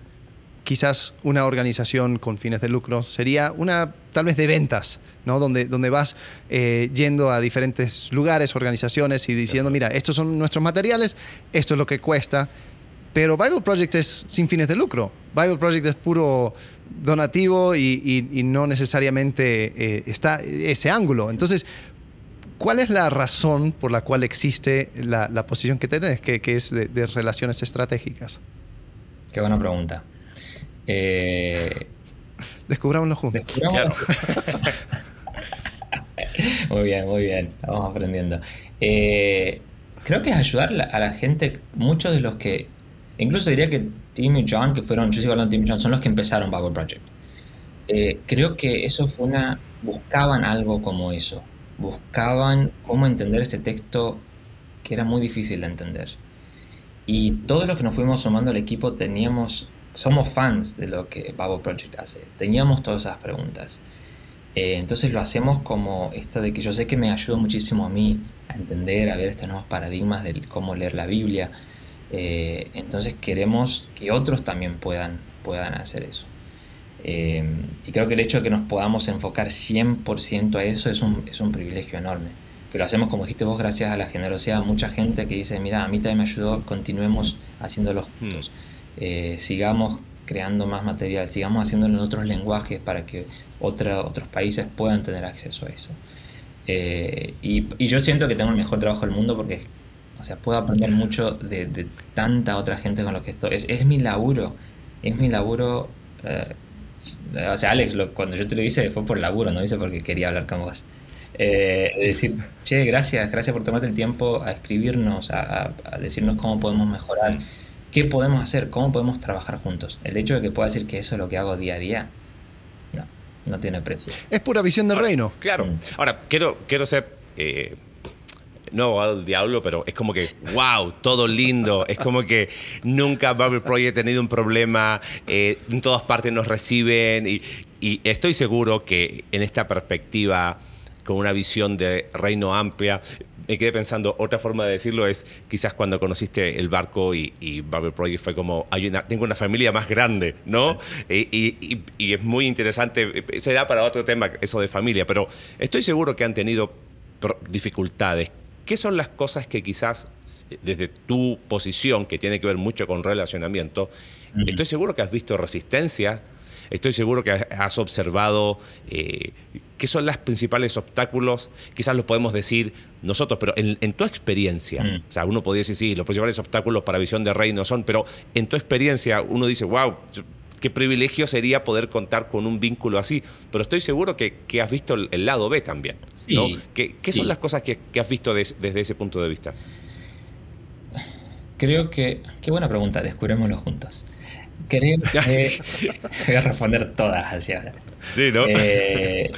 quizás una organización con fines de lucro sería una tal vez de ventas, ¿no? donde, donde vas eh, yendo a diferentes lugares, organizaciones y diciendo, mira, estos son nuestros materiales, esto es lo que cuesta. Pero Bible Project es sin fines de lucro. Bible Project es puro donativo y, no necesariamente eh, está ese ángulo. Entonces, ¿cuál es la razón por la cual existe la, posición que tenés, que, es de, relaciones estratégicas? Qué buena pregunta. Eh, Descubrámoslo juntos. <laughs> muy bien, muy bien. Vamos aprendiendo. Eh, creo que es ayudar a la gente, muchos de los que, incluso diría que Tim y John, que fueron, yo sigo hablando de Tim y John, son los que empezaron Bible Project. Eh, creo que eso fue una, buscaban algo como eso, buscaban cómo entender este texto que era muy difícil de entender. Y todos los que nos fuimos sumando al equipo teníamos somos fans de lo que Bible Project hace. Teníamos todas esas preguntas. Eh, entonces lo hacemos como esto de que yo sé que me ayuda muchísimo a mí a entender, a ver estos nuevos paradigmas de cómo leer la Biblia. Eh, entonces queremos que otros también puedan, puedan hacer eso. Eh, y creo que el hecho de que nos podamos enfocar 100% a eso es un, es un privilegio enorme. Que lo hacemos, como dijiste vos, gracias a la generosidad de mucha gente que dice, mira, a mí también me ayudó, continuemos haciéndolo juntos. Eh, sigamos creando más material, sigamos haciéndolo en otros lenguajes para que otros países puedan tener acceso a eso. Eh, y, yo siento que tengo el mejor trabajo del mundo porque o sea, puedo aprender mucho de, tanta otra gente con lo que estoy. Es, mi laburo, es mi laburo. Eh, o sea, Alex, cuando yo te lo hice fue por laburo, no hice porque quería hablar con vos. decir, che, gracias, gracias por tomarte el tiempo a escribirnos, a, decirnos cómo podemos mejorar. ¿Qué podemos hacer? ¿Cómo podemos trabajar juntos? El hecho de que pueda decir que eso es lo que hago día a día, no, no tiene precio. Es pura visión del reino. Claro. Mm. Ahora, quiero, quiero ser... Eh, no al diablo, pero es como que, wow, todo lindo. Es como que nunca Bible Project ha tenido un problema, eh, en todas partes nos reciben y, y, estoy seguro que en esta perspectiva, con una visión de reino amplia, me quedé pensando, otra forma de decirlo es quizás cuando conociste el barco y, y Bible Project fue como, hay una, tengo una familia más grande, ¿no? Y, y, es muy interesante, será para otro tema eso de familia, pero estoy seguro que han tenido dificultades. ¿Qué son las cosas que quizás desde tu posición, que tiene que ver mucho con relacionamiento, estoy seguro que has visto resistencia, estoy seguro que has observado eh, qué son los principales obstáculos, quizás los podemos decir nosotros, pero en, tu experiencia, o sea, uno podría decir, sí, los principales obstáculos para visión de reino son, pero en tu experiencia uno dice, wow, qué privilegio sería poder contar con un vínculo así, pero estoy seguro que, has visto el, lado B también. ¿no? ¿Qué, son las cosas que, has visto desde ese punto de vista? Creo que, qué buena pregunta, descubrémoslo juntos. Creo que <laughs> voy a responder todas hacia ahora. Sí, ¿no? Eh,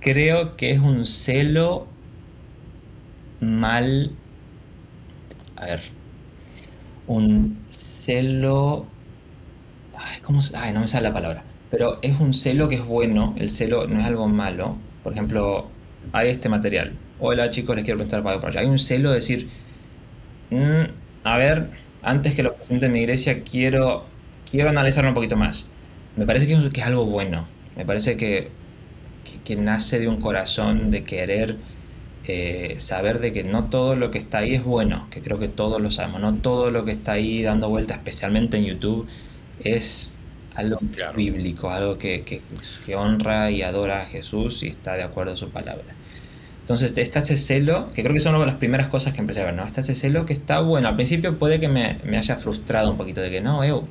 creo que es un celo mal. A ver. Un celo. Ay, ¿cómo Ay, no me sale la palabra. Pero es un celo que es bueno. El celo no es algo malo. Por ejemplo, hay este material. Hola chicos, les quiero presentar para allá. Hay un celo de decir. Mm, a ver, antes que lo presente en mi iglesia, quiero, quiero analizarlo un poquito más. Me parece que es, algo bueno. Me parece que, que nace de un corazón de querer eh, saber de que no todo lo que está ahí es bueno, que creo que todos lo sabemos, no todo lo que está ahí dando vuelta, especialmente en YouTube, es algo bíblico, algo que, que, honra y adora a Jesús y está de acuerdo a su palabra. Entonces está ese celo, que creo que son una de las primeras cosas que empecé a ver, ¿no? Está ese celo que está bueno. Al principio puede que me, me haya frustrado un poquito de que no, eu,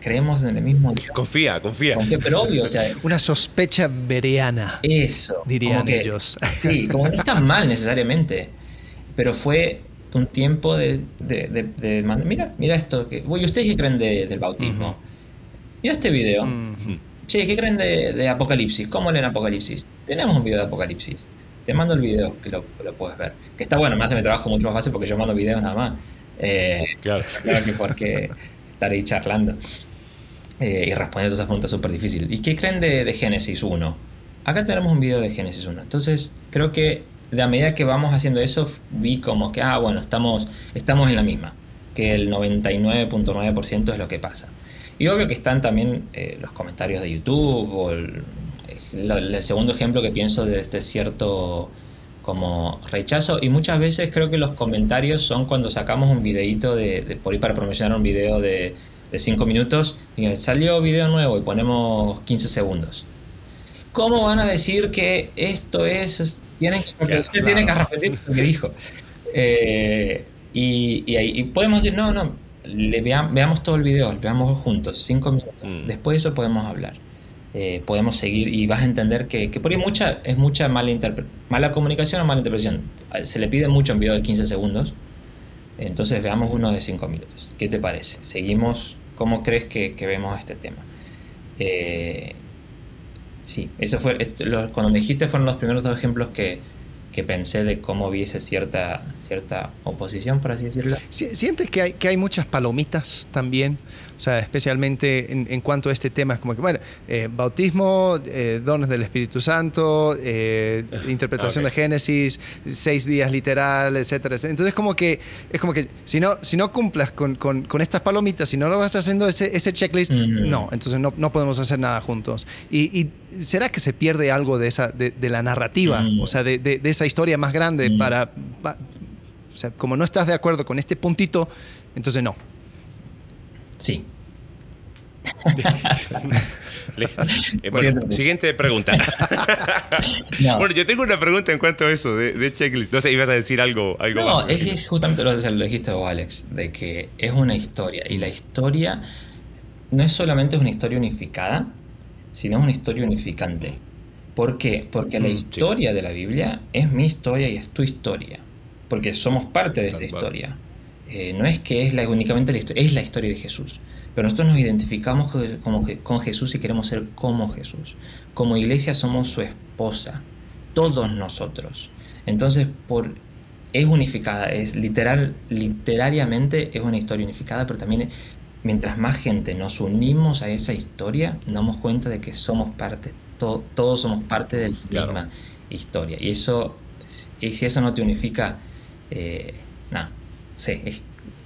creemos en el mismo Confía, confía. pero obvio, o sea, Una sospecha bereana. Eso. Dirían ellos. Sí, como no está mal necesariamente, pero fue un tiempo de, de, mira, mira esto, que, uy, ¿ustedes qué creen del bautismo? Mira este video. Che, ¿qué creen de, Apocalipsis? ¿Cómo leen Apocalipsis? Tenemos un video de Apocalipsis. Te mando el video que lo, lo puedes ver. Que está bueno, me hace mi trabajo mucho más fácil porque yo mando videos nada más. Eh, claro. claro que porque estar ahí charlando eh, y respondiendo todas esas preguntas súper difíciles. ¿Y qué creen de, Génesis 1? Acá tenemos un video de Génesis 1. Entonces, creo que de a medida que vamos haciendo eso, vi como que, ah, bueno, estamos, estamos en la misma, que el 99.9% es lo que pasa. Y obvio que están también eh, los comentarios de YouTube o el segundo ejemplo que pienso de este cierto como rechazo y muchas veces creo que los comentarios son cuando sacamos un videito de, por ahí para promocionar un video de 5 minutos y salió video nuevo y ponemos 15 segundos. ¿Cómo van a decir que esto es... Tienen que, tienen que repetir lo que dijo. Eh, y, y, podemos decir, no, no, le veamos todo el video, veamos juntos, 5 minutos. Mm. Después de eso podemos hablar. Eh, podemos seguir y vas a entender que, que por ahí mucha, es mucha mala, mala comunicación o mala interpretación. Se le pide mucho en video de 15 segundos, entonces veamos uno de 5 minutos. ¿Qué te parece? Seguimos, ¿cómo crees que, que vemos este tema? Eh, sí, eso fue, cuando me dijiste fueron los primeros dos ejemplos que, que pensé de cómo viese cierta, cierta oposición, por así decirlo. ¿Sientes que hay, que hay muchas palomitas también? O sea, especialmente en, cuanto a este tema, es como que, bueno, eh, bautismo, eh, dones del Espíritu Santo, eh, <laughs> interpretación de Génesis, seis días literal, etcétera, Entonces, como que, es como que si no, si no cumplas con, con, estas palomitas, si no lo vas haciendo ese, ese checklist, no, entonces no, no, podemos hacer nada juntos. Y, ¿será que se pierde algo de, esa, de, la narrativa, o sea, de, de, esa historia más grande para, o sea, como no estás de acuerdo con este puntito, entonces no. Sí. <laughs> Eh, siguiente pregunta. <laughs> Bueno, yo tengo una pregunta en cuanto a eso de, checklist. No sé, ibas a decir algo, algo no, es, justamente lo que dijiste vos, Alex, de que es una historia. Y la historia no es solamente una historia unificada, sino es una historia unificante. ¿Por qué? Porque la mm, historia de la Biblia es mi historia y es tu historia. Porque somos parte de esa historia. Eh, no es que es la, únicamente la historia, es la historia de Jesús. Pero nosotros nos identificamos como con Jesús y queremos ser como Jesús. Como iglesia somos su esposa, todos nosotros. Entonces, por, es unificada, es literal, literariamente es una historia unificada, pero también mientras más gente nos unimos a esa historia, nos damos cuenta de que somos parte, todos somos parte de la misma historia. Y eso, y si eso no te unifica, eh, nada sí,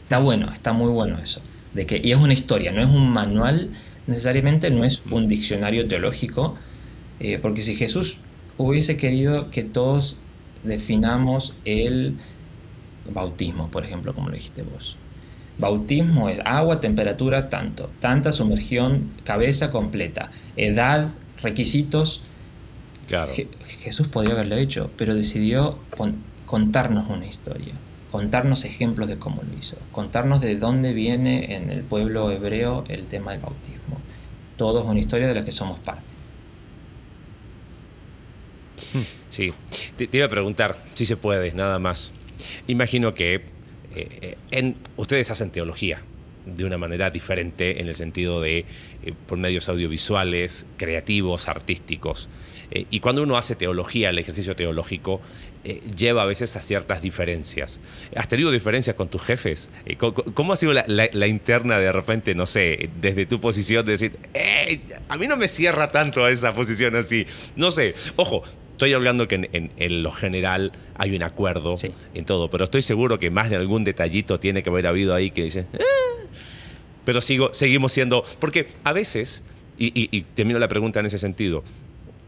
está bueno, está muy bueno eso. De que, y es una historia, no es un manual necesariamente, no es un diccionario teológico, eh, porque si Jesús hubiese querido que todos definamos el bautismo, por ejemplo, como lo dijiste vos. Bautismo es agua, temperatura, tanto, tanta sumergión, cabeza completa, edad, requisitos. Claro. Jesús podría haberlo hecho, pero decidió contarnos una historia contarnos ejemplos de cómo lo hizo, contarnos de dónde viene en el pueblo hebreo el tema del bautismo. Todo es una historia de la que somos parte. Sí, te, iba a preguntar si se puede, nada más. Imagino que eh, eh, ustedes hacen teología de una manera diferente en el sentido de eh, por medios audiovisuales, creativos, artísticos. y cuando uno hace teología, el ejercicio teológico, eh, lleva a veces a ciertas diferencias. ¿Has tenido diferencias con tus jefes? Eh, ¿Cómo, ha sido la, interna de repente, no sé, desde tu posición de decir, a mí no me cierra tanto esa posición así? No sé, ojo, estoy hablando que en, lo general hay un acuerdo en todo, pero estoy seguro que más de algún detallito tiene que haber habido ahí que dice, eh". pero sigo, seguimos siendo, porque a veces, y, y termino la pregunta en ese sentido,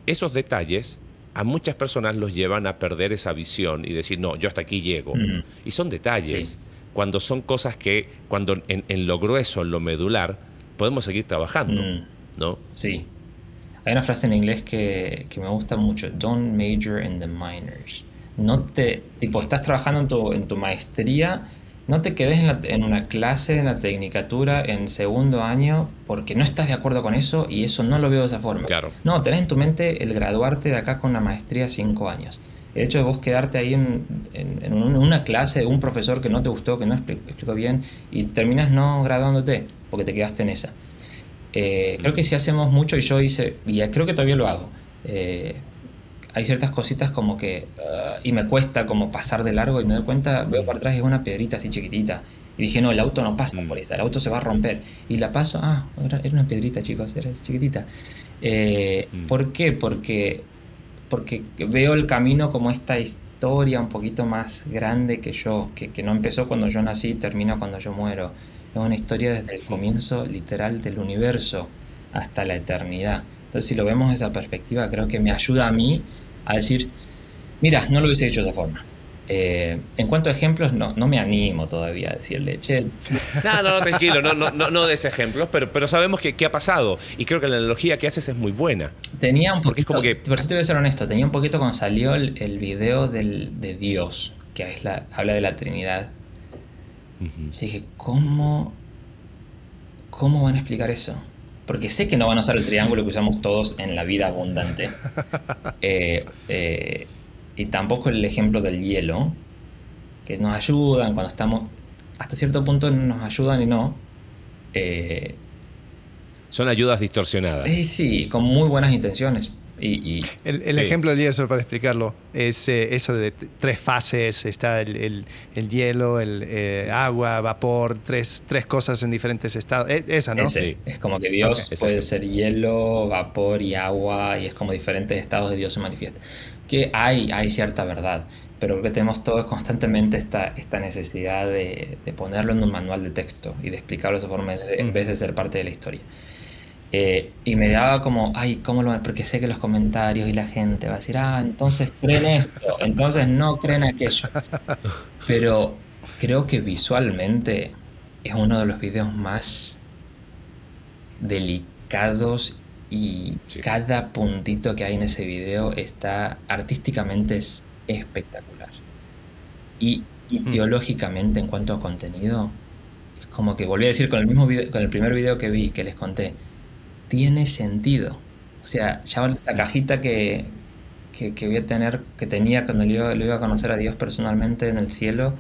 esos detalles a muchas personas los llevan a perder esa visión y decir, no, yo hasta aquí llego. Y son detalles. Cuando son cosas que, cuando en, lo grueso, en lo medular, podemos seguir trabajando, mm. ¿no? Sí. Hay una frase en inglés que, me gusta mucho, don't major in the minors. No te, tipo, estás trabajando en tu, en tu maestría no te quedes en, una clase, en la tecnicatura, en segundo año, porque no estás de acuerdo con eso y eso no lo veo de esa forma. Claro. No, tenés en tu mente el graduarte de acá con una maestría cinco años. El hecho de vos quedarte ahí en, una clase de un profesor que no te gustó, que no explicó bien, y terminas no graduándote porque te quedaste en esa. Eh, creo que si hacemos mucho, y yo hice, y creo que todavía lo hago, eh, hay ciertas cositas como que... Uh, y me cuesta como pasar de largo y me doy cuenta, veo para atrás es una piedrita así chiquitita. Y dije, no, el auto no pasa por esa, el auto se va a romper. Y la paso, ah, era, una piedrita, chicos, era chiquitita. Eh, mm. ¿Por qué? Porque, porque veo el camino como esta historia un poquito más grande que yo, que, que no empezó cuando yo nací y termina cuando yo muero. Es una historia desde el comienzo literal del universo hasta la eternidad. Entonces, si lo vemos desde esa perspectiva, creo que me ayuda a mí a decir, mira, no lo hubiese hecho de esa forma. Eh, en cuanto a ejemplos, no, no me animo todavía a decirle, che. <laughs> No, no, tranquilo, no, no, no, no des ejemplos, pero, pero sabemos que, qué ha pasado. Y creo que la analogía que haces es muy buena. Tenía un poquito, como que... por eso te voy a ser honesto, tenía un poquito cuando salió el, el video del, de Dios, que es la, habla de la Trinidad. Dije, ¿cómo, ¿cómo van a explicar eso? Porque sé que no van a usar el triángulo que usamos todos en la vida abundante. <laughs> eh, eh, y tampoco el ejemplo del hielo, que nos ayudan cuando estamos, hasta cierto punto nos ayudan y no. Eh, Son ayudas distorsionadas. Eh, sí, con muy buenas intenciones. Y, el, el ejemplo del hielo, para explicarlo, es eh, eso de tres fases, está el, el, hielo, el eh, agua, vapor, tres, tres cosas en diferentes estados. E, esa, ¿no? sí. Es como que Dios puede ser hielo, vapor y agua, y es como diferentes estados de Dios se manifiestan que hay, hay cierta verdad, pero lo que tenemos todos constantemente esta, esta necesidad de, ponerlo en un manual de texto y de explicarlo de esa forma en vez de ser parte de la historia. Eh, y me daba como, ay, ¿cómo lo Porque sé que los comentarios y la gente va a decir, ah, entonces creen esto, entonces no creen aquello. Pero creo que visualmente es uno de los videos más delicados y cada puntito que hay en ese video está artísticamente es espectacular. Y mm. ideológicamente en cuanto a contenido, es como que volví a decir con el mismo video, con el primer video que vi, que les conté, tiene sentido. O sea, ya esa cajita que, que, voy a tener, que tenía cuando lo iba, a conocer a Dios personalmente en el cielo,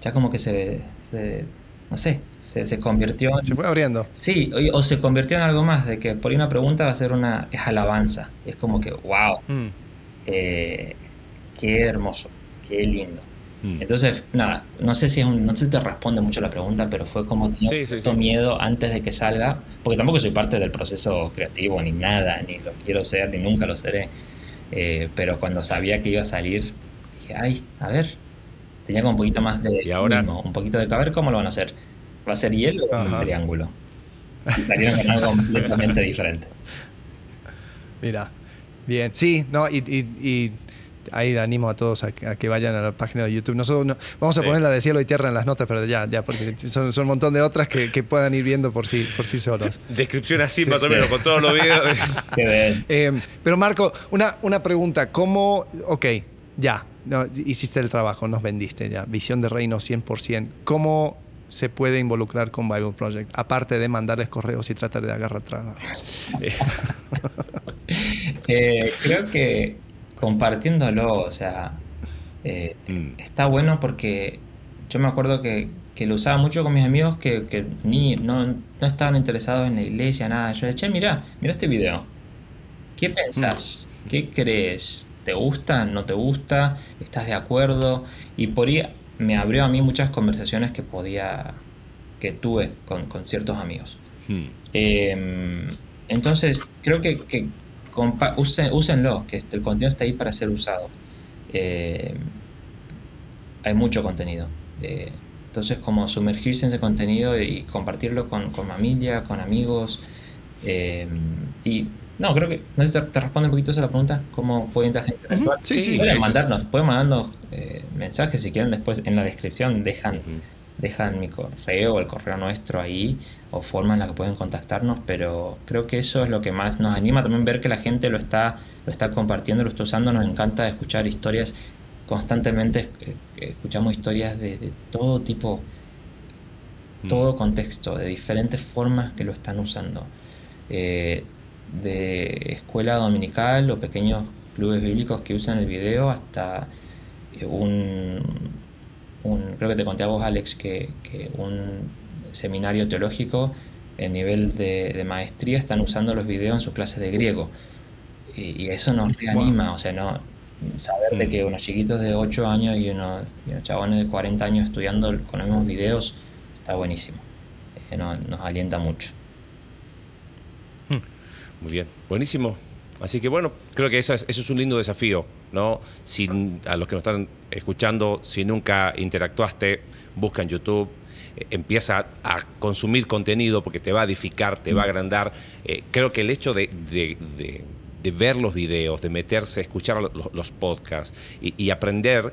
ya como que se, se no sé, se, convirtió en... Se fue abriendo. Sí, o, se convirtió en algo más, de que por ahí una pregunta va a ser una... es alabanza. Es como que, wow, mm. eh, qué hermoso, qué lindo. Mm. Entonces, nada, no sé si es un, no sé si te responde mucho la pregunta, pero fue como tenía sí, miedo antes de que salga, porque tampoco soy parte del proceso creativo, ni nada, ni lo quiero ser, ni nunca lo seré. Eh, pero cuando sabía que iba a salir, dije, ay, a ver, tenía como un poquito más de... ¿Y ahora? un poquito de, a ver cómo lo van a hacer ¿Va a ser hielo o un triángulo? Y salieron con algo completamente <laughs> diferente. Mira, bien. Sí, no, y, y, ahí animo a todos a que, vayan a la página de YouTube. Nosotros no, vamos a poner la de cielo y tierra en las notas, pero ya, ya, porque son, son un montón de otras que, que, puedan ir viendo por sí, por sí solos. <laughs> Descripción así, más o menos, con todos los videos. <laughs> eh, pero Marco, una, una pregunta. ¿Cómo, ok, ya, no, hiciste el trabajo, nos vendiste ya, visión de reino 100%. ¿Cómo se puede involucrar con Bible Project, aparte de mandarles correos y tratar de agarrar trabajos? <laughs> Eh, creo que compartiéndolo, o sea, eh, mm. está bueno porque yo me acuerdo que, lo usaba mucho con mis amigos que, ni, no, estaban interesados en la iglesia, nada. Yo le dije, mira, mira este video. ¿Qué pensás? Mm. ¿Qué crees? ¿Te gusta? ¿No te gusta? ¿Estás de acuerdo? Y por ahí me abrió a mí muchas conversaciones que podía, que tuve con, ciertos amigos. Hmm. Em, entonces, creo que, que úsenlo, que este, el contenido está ahí para ser usado. Em, hay mucho contenido. Eh, entonces, como sumergirse en ese contenido y compartirlo con, familia, con amigos. Em, y no, creo que. No sé si te, responde un poquito esa la pregunta. ¿Cómo puede la gente Sí, sí, pueden mandarnos, pueden mandarnos eh, mensajes si quieren. Después en la descripción dejan, dejan mi correo o el correo nuestro ahí o forma en la que pueden contactarnos. Pero creo que eso es lo que más nos anima también ver que la gente lo está, lo está compartiendo, lo está usando. Nos encanta escuchar historias. Constantemente eh, escuchamos historias de, todo tipo, todo contexto, de diferentes formas que lo están usando. Eh, de escuela dominical o pequeños clubes bíblicos que usan el video hasta eh, un, creo que te conté a vos Alex que, un seminario teológico en nivel de, maestría están usando los videos en sus clases de griego y, eso nos reanima, o sea, no saber de que unos chiquitos de 8 años y unos, chabones de 40 años estudiando con los mismos videos está buenísimo, eh, nos alienta mucho. Muy bien, buenísimo. Así que bueno, creo que eso es, eso es un lindo desafío, ¿no? Si, a los que nos están escuchando, si nunca interactuaste, busca en YouTube eh, empieza a consumir contenido porque te va a edificar, te va a agrandar. Eh, creo que el hecho de, ver los videos, de meterse, escuchar los, podcasts y, aprender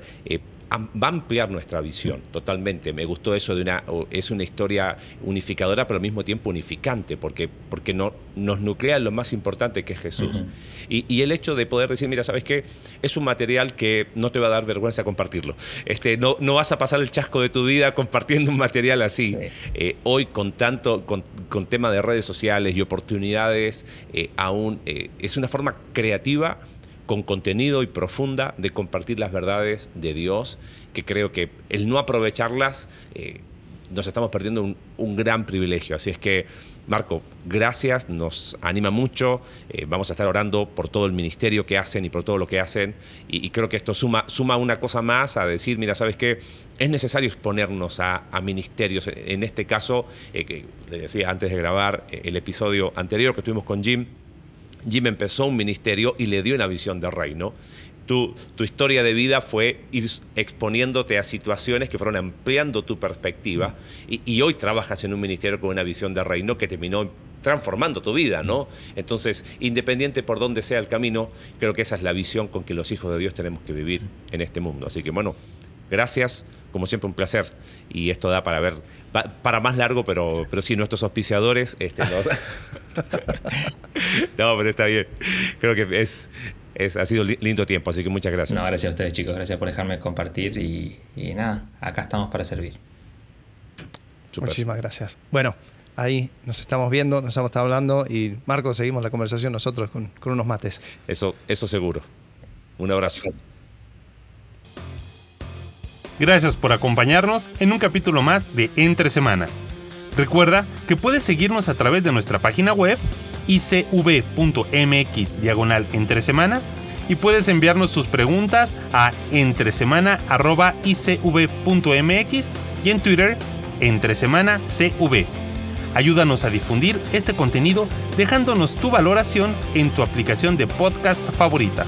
va a ampliar nuestra visión totalmente. Me gustó eso de una, es una historia unificadora, pero al mismo tiempo unificante, porque, porque no, nos nuclea en lo más importante que es Jesús. y, el hecho de poder decir, mira, ¿sabes qué? Es un material que no te va a dar vergüenza compartirlo. Este, no, no vas a pasar el chasco de tu vida compartiendo un material así. Eh, hoy con tanto, con, con, tema de redes sociales y oportunidades, eh, aún eh, es una forma creativa con contenido y profunda de compartir las verdades de Dios, que creo que el no aprovecharlas eh, nos estamos perdiendo un, gran privilegio. Así es que, Marco, gracias, nos anima mucho, eh, vamos a estar orando por todo el ministerio que hacen y por todo lo que hacen, y, creo que esto suma, suma una cosa más a decir, mira, ¿sabes qué? Es necesario exponernos a, ministerios, en este caso, eh, que le decía antes de grabar el episodio anterior que tuvimos con Jim, Jim empezó un ministerio y le dio una visión de reino. Tu, tu, historia de vida fue ir exponiéndote a situaciones que fueron ampliando tu perspectiva y, hoy trabajas en un ministerio con una visión de reino que terminó transformando tu vida, ¿no? Entonces, independiente por dónde sea el camino, creo que esa es la visión con que los hijos de Dios tenemos que vivir en este mundo. Así que bueno, gracias, como siempre un placer y esto da para ver, para más largo, pero, pero sí, nuestros auspiciadores este, <laughs> no, pero está bien. Creo que es, es, ha sido lindo tiempo, así que muchas gracias. No, gracias a ustedes, chicos. Gracias por dejarme compartir y, nada, acá estamos para servir. Muchísimas gracias. Bueno, ahí nos estamos viendo, nos estamos hablando y Marco, seguimos la conversación nosotros con, con unos mates. Eso, eso seguro. Un abrazo. Gracias por acompañarnos en un capítulo más de Entre Semana. Recuerda que puedes seguirnos a través de nuestra página web icv.mx diagonal entre semana y puedes enviarnos tus preguntas a entresemana.icv.mx y en Twitter entresemanacv. Ayúdanos a difundir este contenido dejándonos tu valoración en tu aplicación de podcast favorita.